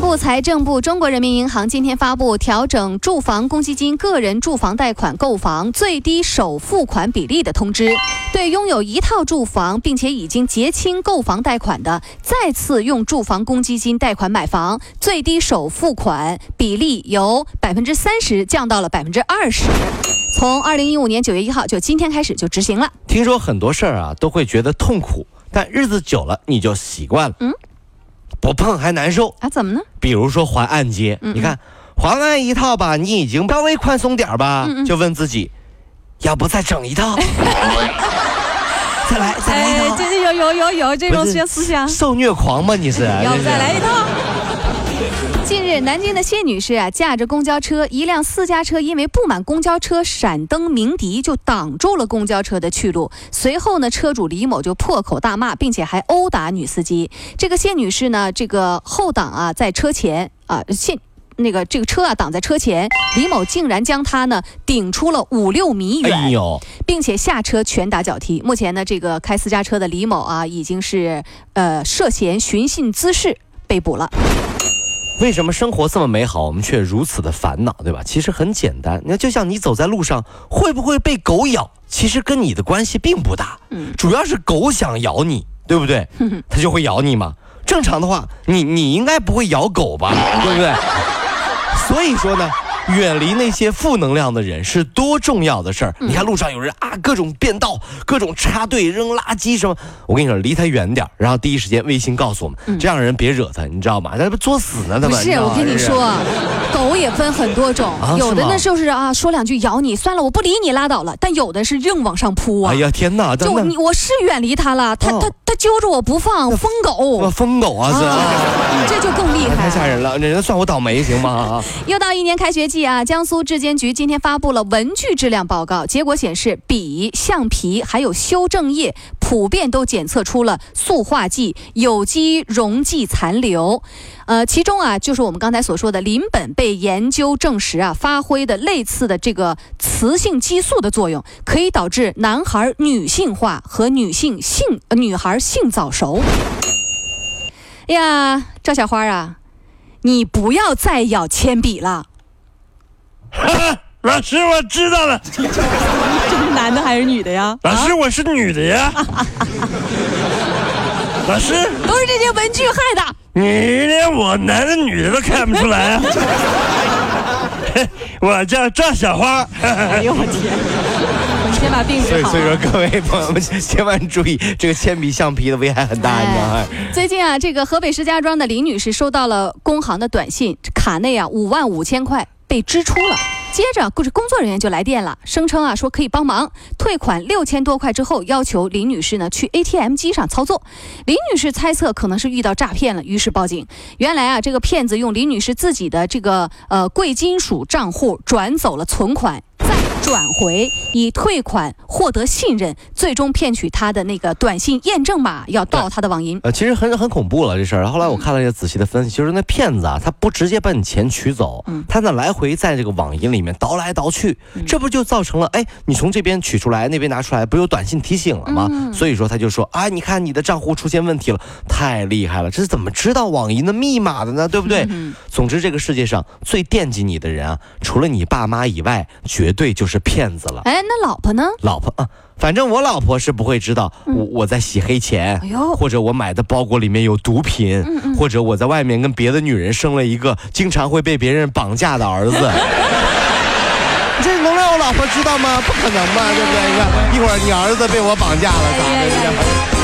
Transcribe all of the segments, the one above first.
部、财政部、中国人民银行今天发布调整住房公积金个人住房贷款购房最低首付款比例的通知，对拥有一套住房并且已经结清购房贷款的，再次用住房公积金贷款买房，最低首付款比例由百分之三十降到了百分之二十，从二零一五年九月一号，就今天开始就执行了。听说很多事儿啊都会觉得痛苦，但日子久了你就习惯了。嗯。不碰还难受啊？怎么呢？比如说还按揭，你看还完一套吧，你已经稍微宽松点吧，就问自己，要不再整一套？再来再来一套？这有有有有这种思想？受虐狂吗？你是？要不再来一套？近日，南京的谢女士啊，驾着公交车，一辆私家车因为不满公交车闪灯鸣笛，就挡住了公交车的去路。随后呢，车主李某就破口大骂，并且还殴打女司机。这个谢女士呢，这个后挡啊在车前啊，谢那个这个车啊挡在车前，李某竟然将她呢顶出了五六米远，并且下车拳打脚踢。目前呢，这个开私家车的李某啊，已经是呃涉嫌寻衅滋事被捕了。为什么生活这么美好，我们却如此的烦恼，对吧？其实很简单，那就像你走在路上，会不会被狗咬，其实跟你的关系并不大。嗯，主要是狗想咬你，对不对？它就会咬你嘛。正常的话，你你应该不会咬狗吧，对不对？所以说呢。远离那些负能量的人是多重要的事儿！你看路上有人啊，各种变道，各种插队扔垃圾什么。我跟你说，离他远点然后第一时间微信告诉我们，这样人别惹他，你知道吗？他不作死呢，他们。不是，我跟你说，狗也分很多种，有的呢就是啊，说两句咬你，算了，我不理你拉倒了。但有的是硬往上扑啊！哎呀天哪，就你我是远离它了，它它它揪着我不放，疯狗。疯狗啊，这这就更厉害，太吓人了。人家算我倒霉行吗？又到一年开学季啊，江苏质监局今天发布了文具质量报告，结果显示，笔、橡皮还有修正液普遍都检测出了塑化剂、有机溶剂残留。呃，其中啊，就是我们刚才所说的邻苯被研究证实啊，发挥的类似的这个雌性激素的作用，可以导致男孩女性化和女性性女孩性早熟。哎呀，赵小花啊，你不要再咬铅笔了。老师，我知道了。男的还是女的呀？老师，我是女的呀。老师，都是这些文具害的。你连我男的女的都看不出来啊？我叫赵小花。哎呦我天！先把病治好。所以说，各位朋友们千万注意，这个铅笔、橡皮的危害很大，你知道吗？最近啊，这个河北石家庄的林女士收到了工行的短信，卡内啊五万五千块被支出了。接着，工工作人员就来电了，声称啊说可以帮忙退款六千多块，之后要求林女士呢去 ATM 机上操作。林女士猜测可能是遇到诈骗了，于是报警。原来啊，这个骗子用林女士自己的这个呃贵金属账户转走了存款。转回以退款获得信任，最终骗取他的那个短信验证码，要盗他的网银。呃，其实很很恐怖了这事儿。后来我看了一个仔细的分析，就是那骗子啊，他不直接把你钱取走，他呢来回在这个网银里面倒来倒去，这不就造成了哎，你从这边取出来，那边拿出来，不有短信提醒了吗？所以说他就说啊，你看你的账户出现问题了，太厉害了，这是怎么知道网银的密码的呢？对不对？总之，这个世界上最惦记你的人啊，除了你爸妈以外，绝对就是。是骗子了，哎，那老婆呢？老婆啊，反正我老婆是不会知道我我在洗黑钱，或者我买的包裹里面有毒品，或者我在外面跟别的女人生了一个经常会被别人绑架的儿子。这能让我老婆知道吗？不可能吧，对不对？你看，一会儿你儿子被我绑架了，咋的？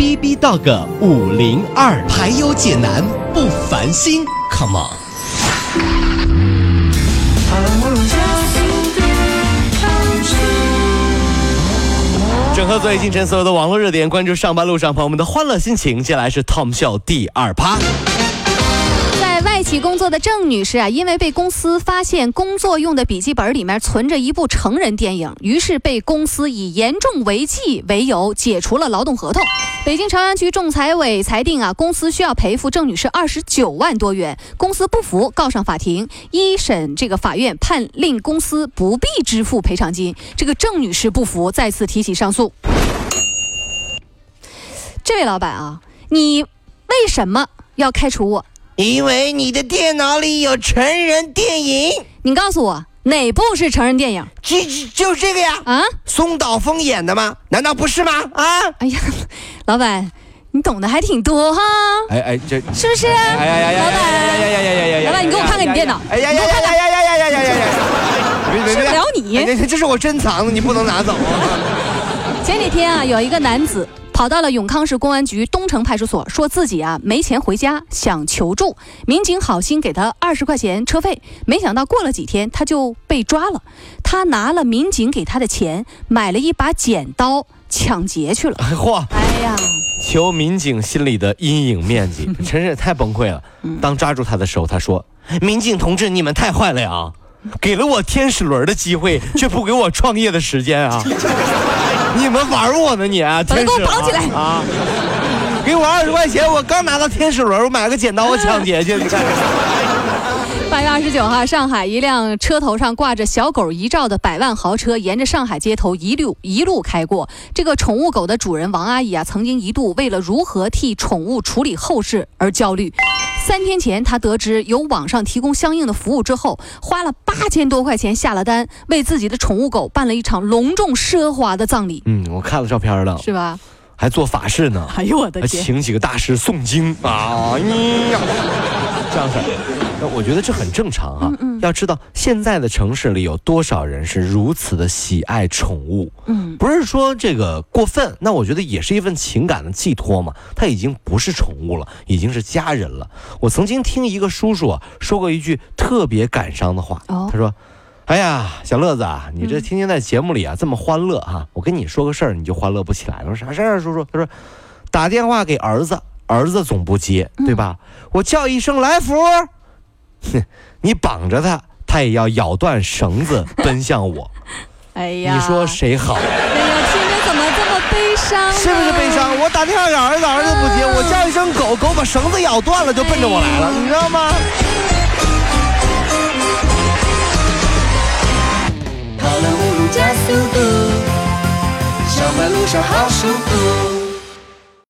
B B Dog 五零二，排忧解难不烦心，Come on。整合最近晨所有的网络热点，关注上班路上朋友们的欢乐心情。接下来是 Tom 秀第二趴。起工作的郑女士啊，因为被公司发现工作用的笔记本里面存着一部成人电影，于是被公司以严重违纪为由解除了劳动合同。北京朝阳区仲裁委裁定啊，公司需要赔付郑女士二十九万多元，公司不服告上法庭，一审这个法院判令公司不必支付赔偿金。这个郑女士不服，再次提起上诉。这位老板啊，你为什么要开除我？因为你的电脑里有成人电影，你告诉我哪部是成人电影就就是这个呀。啊？松岛枫演的吗？难道不是吗？啊！哎呀，老板，你懂得还挺多哈，哎哎，这是不是？哎呀呀呀老板，呀呀呀呀呀！老板，你给我看看你电脑，哎呀呀呀呀呀呀呀呀呀呀！别别受不了你。别！这是我珍藏的，你不能拿走啊！前几天啊，有一个男子。跑到了永康市公安局东城派出所，说自己啊没钱回家，想求助。民警好心给他二十块钱车费，没想到过了几天他就被抓了。他拿了民警给他的钱，买了一把剪刀，抢劫去了。哎嚯！哎呀，求民警心里的阴影面积，真是太崩溃了。当抓住他的时候，他说：“民警同志，你们太坏了呀！给了我天使轮的机会，却不给我创业的时间啊！你们玩我呢你？把他天使给我绑起来啊！给我二十块钱，我刚拿到天使轮，我买个剪刀，我抢劫去，你看。”八月二十九号，上海一辆车头上挂着小狗遗照的百万豪车，沿着上海街头一路一路开过。这个宠物狗的主人王阿姨啊，曾经一度为了如何替宠物处理后事而焦虑。三天前，他得知有网上提供相应的服务之后，花了八千多块钱下了单，为自己的宠物狗办了一场隆重奢华的葬礼，嗯，我看了照片了，是吧？还做法事呢，哎呦我的还天！请几个大师诵经啊，哎呀，这样式儿。那我觉得这很正常啊。要知道现在的城市里有多少人是如此的喜爱宠物，嗯，不是说这个过分，那我觉得也是一份情感的寄托嘛。它已经不是宠物了，已经是家人了。我曾经听一个叔叔啊说过一句特别感伤的话，哦他说。哎呀，小乐子啊，你这天天在节目里啊这么欢乐哈、我跟你说个事儿，你就欢乐不起来了。我说啥事儿啊，叔叔？他说打电话给儿子，儿子总不接，对吧？我叫一声来福，哼，你绑着他，他也要咬断绳子 奔向我。哎呀，你说谁好？哎呀，听着怎么这么悲伤、啊？是不是悲伤？我打电话给儿子，儿子不接；我叫一声狗，狗把绳子咬断了，就奔着我来了，你知道吗？跑了五路加速度，上班路上好舒服。